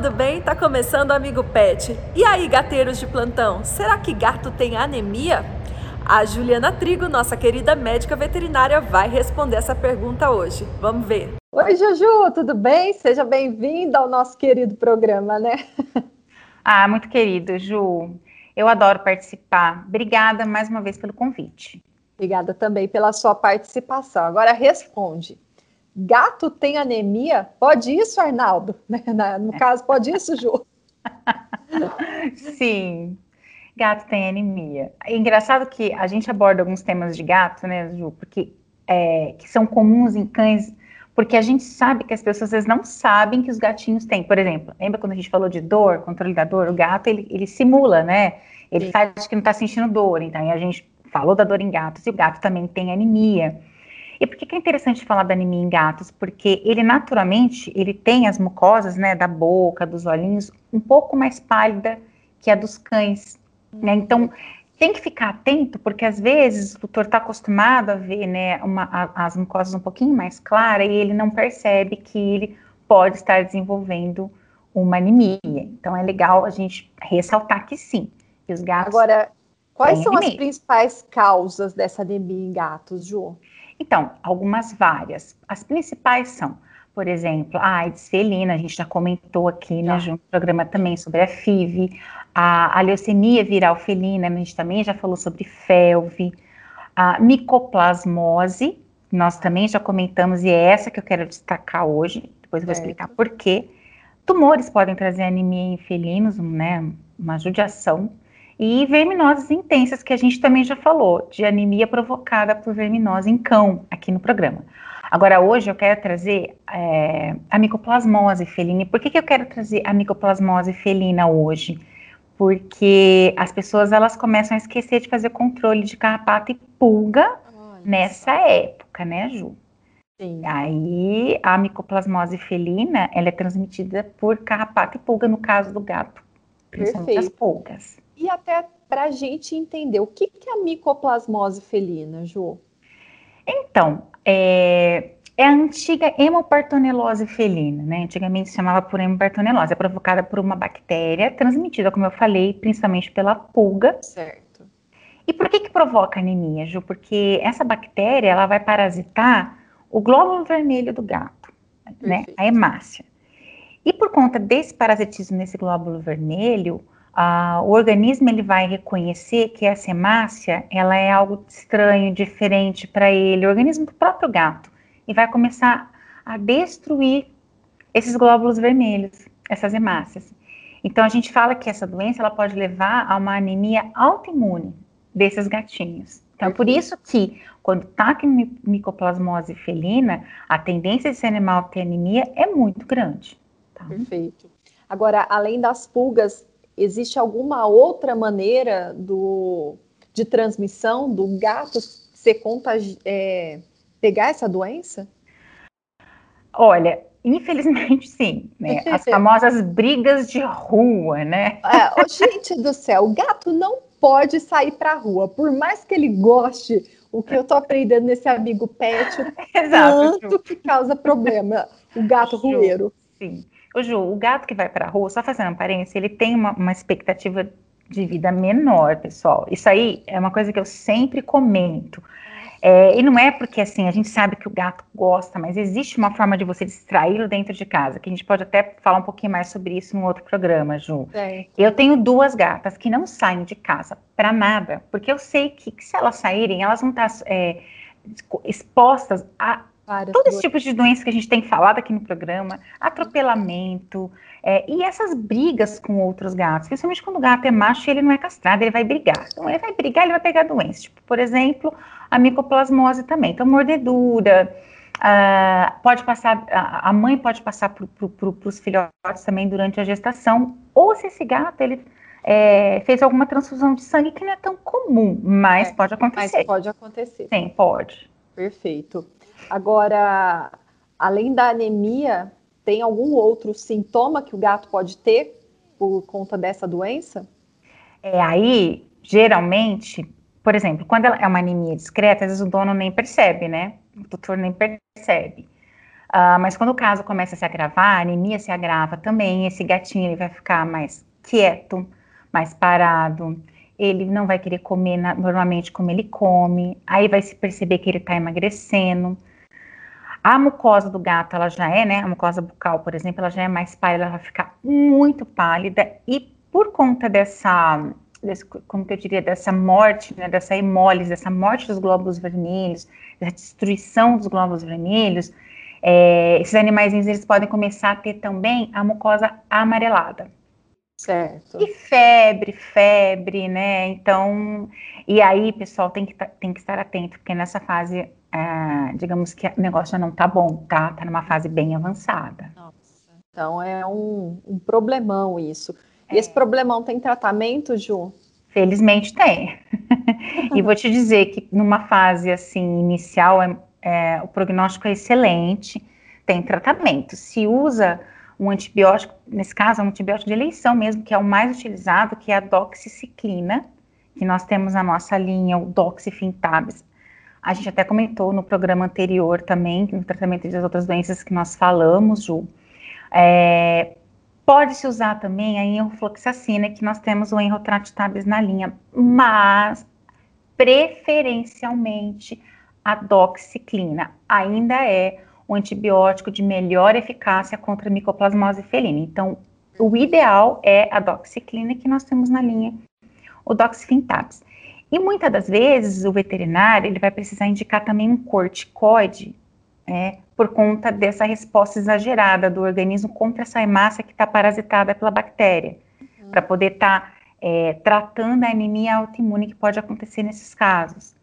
Tudo bem? Tá começando o Amigo Pet. E aí, gateiros de plantão, será que gato tem anemia? A Juliana Trigo, nossa querida médica veterinária, vai responder essa pergunta hoje. Vamos ver. Oi, Juju, tudo bem? Seja bem-vinda ao nosso querido programa, né? Ah, muito querido, Ju. Eu adoro participar. Obrigada mais uma vez pelo convite. Obrigada também pela sua participação. Agora responde. Gato tem anemia? Pode isso, Arnaldo? Né, no caso, pode isso, Ju? Sim, gato tem anemia. É engraçado que a gente aborda alguns temas de gato, né, Ju? Porque é, que são comuns em cães, porque a gente sabe que as pessoas às vezes não sabem que os gatinhos têm. Por exemplo, lembra quando a gente falou de dor, controle da dor? O gato ele, ele simula, né? Ele Sim. faz que não está sentindo dor. Então, a gente falou da dor em gatos e o gato também tem anemia. E por que, que é interessante falar da anemia em gatos? Porque ele naturalmente, ele tem as mucosas, né, da boca, dos olhinhos, um pouco mais pálida que a dos cães, né? Então, tem que ficar atento, porque às vezes o tutor está acostumado a ver, né, uma, a, as mucosas um pouquinho mais claras e ele não percebe que ele pode estar desenvolvendo uma anemia. Então, é legal a gente ressaltar que sim, que os gatos... Agora, quais são anemia. as principais causas dessa anemia em gatos, Ju? Então, algumas várias. As principais são, por exemplo, a AIDS felina, a gente já comentou aqui né, no programa também sobre a FIV, a, a leucemia viral felina, a gente também já falou sobre FeLV, a micoplasmose, nós também já comentamos, e é essa que eu quero destacar hoje, depois eu vou explicar por quê. Tumores podem trazer anemia em felinos, né, uma judiação, e verminoses intensas, que a gente também já falou, de anemia provocada por verminose em cão, aqui no programa. Agora, hoje eu quero trazer é, a micoplasmose felina. E por que, que eu quero trazer a micoplasmose felina hoje? Porque as pessoas elas começam a esquecer de fazer controle de carrapato e pulga nessa época, né, Ju? Sim. Aí a micoplasmose felina ela é transmitida por carrapato e pulga, no caso do gato, principalmente Perfeito. as pulgas e até para a gente entender o que, que é a micoplasmose felina, Ju. Então, é, é a antiga hemopartonelose felina, né? Antigamente se chamava por hemopartonelose, é provocada por uma bactéria transmitida, como eu falei, principalmente pela pulga. Certo. E por que que provoca anemia, Ju? Porque essa bactéria, ela vai parasitar o glóbulo vermelho do gato? Perfeito. né? A hemácia. E por conta desse parasitismo nesse glóbulo vermelho, ah, o organismo ele vai reconhecer que essa hemácia ela é algo estranho, diferente para ele, o organismo do próprio gato, e vai começar a destruir esses glóbulos vermelhos, essas hemácias. Então a gente fala que essa doença ela pode levar a uma anemia autoimune desses gatinhos. Então, por isso que, quando está com micoplasmose felina, a tendência desse animal ter anemia é muito grande. Tá? Perfeito. Agora, além das pulgas, existe alguma outra maneira do, de transmissão do gato ser contagi é, pegar essa doença? Olha, infelizmente sim, né? As famosas brigas de rua, né? É, oh, gente do céu, o gato não pode sair para a rua, por mais que ele goste. O que eu tô aprendendo nesse amigo pet, Exato, tanto que causa problema, o gato rueiro. Sim. O Ju, o gato que vai para a rua, só fazendo aparência, ele tem uma, uma expectativa de vida menor, pessoal. Isso aí é uma coisa que eu sempre comento. É, e não é porque assim a gente sabe que o gato gosta, mas existe uma forma de você distraí-lo dentro de casa, que a gente pode até falar um pouquinho mais sobre isso em outro programa, Ju. É. Eu tenho duas gatas que não saem de casa para nada, porque eu sei que, que, se elas saírem, elas vão estar é, expostas a Várias todo esse tipo de doença que a gente tem falado aqui no programa, atropelamento, é, e essas brigas com outros gatos, principalmente quando o gato é macho e ele não é castrado, ele vai brigar. Então, ele vai brigar, ele vai pegar doença. Tipo, por exemplo, a micoplasmose também. Então, mordedura, Uh, pode passar, a mãe pode passar para pro, os filhotes também durante a gestação, ou se esse gato ele é, fez alguma transfusão de sangue que não é tão comum, mas é, pode acontecer. Mas pode acontecer. Sim, pode. Perfeito. Agora, além da anemia, tem algum outro sintoma que o gato pode ter por conta dessa doença? É aí, geralmente, por exemplo, quando é uma anemia discreta, às vezes o dono nem percebe, né? O tutor nem percebe. Uh, mas quando o caso começa a se agravar, a anemia se agrava também, esse gatinho ele vai ficar mais quieto, mais parado, ele não vai querer comer na, normalmente como ele come, aí vai se perceber que ele está emagrecendo. A mucosa do gato, ela já é, né, a mucosa bucal, por exemplo, ela já é mais pálida, ela vai ficar muito pálida, e por conta dessa, desse, como que eu diria, dessa morte, né, dessa hemólise, dessa morte dos glóbulos vermelhos, dessa destruição dos glóbulos vermelhos, é, esses animais eles podem começar a ter também a mucosa amarelada. Certo. E febre, febre, né? Então, e aí, pessoal, tem que, tem que estar atento, porque nessa fase, é, digamos que o negócio já não tá bom, tá? Tá numa fase bem avançada. Nossa. Então é um, um problemão isso. E é. esse problemão tem tratamento, Ju? Felizmente tem. e vou te dizer que numa fase assim inicial, é, é, o prognóstico é excelente, tem tratamento. Se usa um antibiótico, nesse caso, é um antibiótico de eleição mesmo, que é o mais utilizado, que é a doxiciclina, que nós temos na nossa linha, o doxifintabis. A gente até comentou no programa anterior também, no tratamento das outras doenças que nós falamos, Ju. É, Pode-se usar também a enrofloxacina, que nós temos o enrotratabis na linha, mas preferencialmente a doxiciclina ainda é um antibiótico de melhor eficácia contra a micoplasmose felina. Então, o ideal é a doxiciclina que nós temos na linha, o doxifintabs. E muitas das vezes o veterinário ele vai precisar indicar também um corticoide, né, por conta dessa resposta exagerada do organismo contra essa hemácia que está parasitada pela bactéria, uhum. para poder estar tá, é, tratando a anemia autoimune que pode acontecer nesses casos.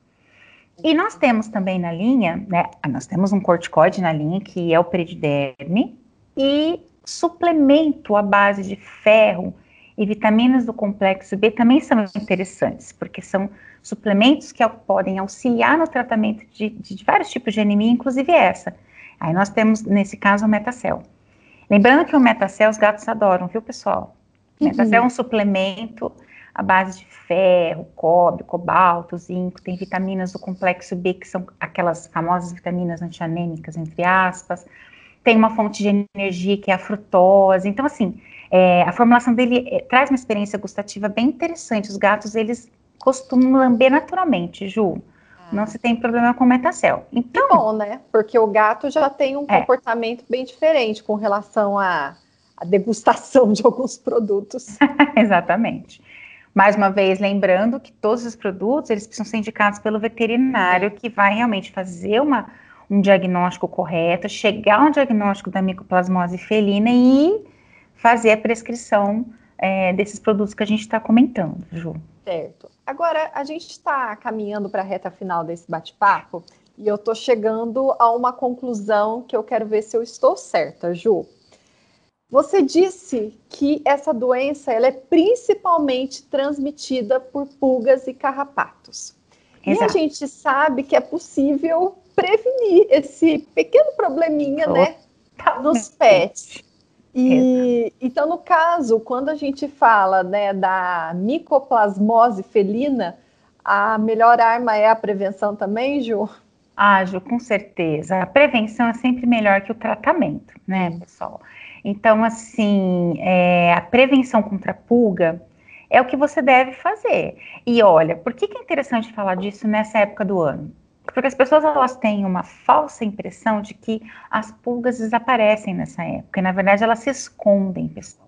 E nós temos também na linha, né, nós temos um corticoide na linha que é o periderme e suplemento à base de ferro e vitaminas do complexo B também são interessantes, porque são suplementos que podem auxiliar no tratamento de, de vários tipos de anemia, inclusive essa. Aí nós temos, nesse caso, o Metacel. Lembrando que o Metacel os gatos adoram, viu, pessoal? Metacel é um suplemento à base de ferro, cobre, cobalto, zinco, tem vitaminas do complexo B, que são aquelas famosas vitaminas antianêmicas, entre aspas, tem uma fonte de energia que é a frutose, então assim, é, a formulação dele é, traz uma experiência gustativa bem interessante, os gatos, eles costumam lamber naturalmente, Ju, não ah. se tem problema com metacel. Então, que bom, né? Porque o gato já tem um é. comportamento bem diferente com relação à, à degustação de alguns produtos. Exatamente. Mais uma vez, lembrando que todos os produtos, eles precisam ser indicados pelo veterinário, que vai realmente fazer uma, um diagnóstico correto, chegar ao diagnóstico da micoplasmose felina e fazer a prescrição é, desses produtos que a gente está comentando, Ju. Certo. Agora, a gente está caminhando para a reta final desse bate-papo e eu estou chegando a uma conclusão que eu quero ver se eu estou certa, Ju. Você disse que essa doença ela é principalmente transmitida por pulgas e carrapatos. Exato. E a gente sabe que é possível prevenir esse pequeno probleminha, né, nos pets. E, então, no caso, quando a gente fala né, da micoplasmose felina, a melhor arma é a prevenção também, Ju? Ju, com certeza. A prevenção é sempre melhor que o tratamento, né, pessoal? Então, assim, é, a prevenção contra a pulga é o que você deve fazer. E olha, por que, que é interessante falar disso nessa época do ano? Porque as pessoas elas têm uma falsa impressão de que as pulgas desaparecem nessa época, e na verdade elas se escondem, pessoal.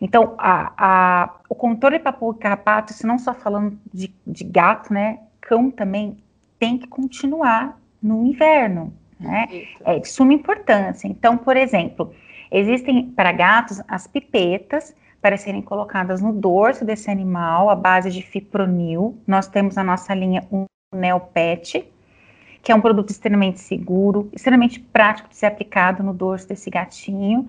Então, a, a, o controle para pulga e carrapato, isso não só falando de, de gato, né? Cão também tem que continuar no inverno, né? É de suma importância. Então, por exemplo, Existem para gatos as pipetas para serem colocadas no dorso desse animal à base de fipronil. Nós temos a nossa linha Neopet, que é um produto extremamente seguro, extremamente prático de ser aplicado no dorso desse gatinho.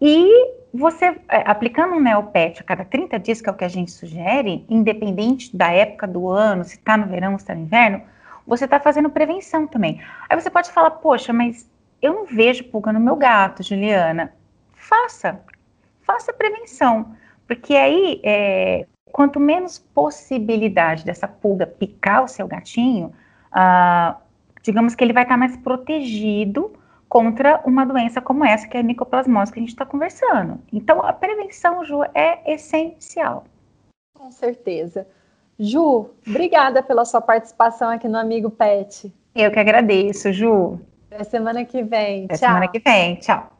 E você, é, aplicando um Neopet a cada 30 dias, que é o que a gente sugere, independente da época do ano, se está no verão, se está no inverno, você está fazendo prevenção também. Aí você pode falar, poxa, mas eu não vejo pulga no meu gato, Juliana. Faça, faça prevenção, porque aí, é, quanto menos possibilidade dessa pulga picar o seu gatinho, ah, digamos que ele vai estar mais protegido contra uma doença como essa, que é a micoplasmose que a gente está conversando. Então, a prevenção, Ju, é essencial. Com certeza. Ju, obrigada pela sua participação aqui no Amigo Pet. Eu que agradeço, Ju. Até semana que vem. Até Tchau. semana que vem. Tchau.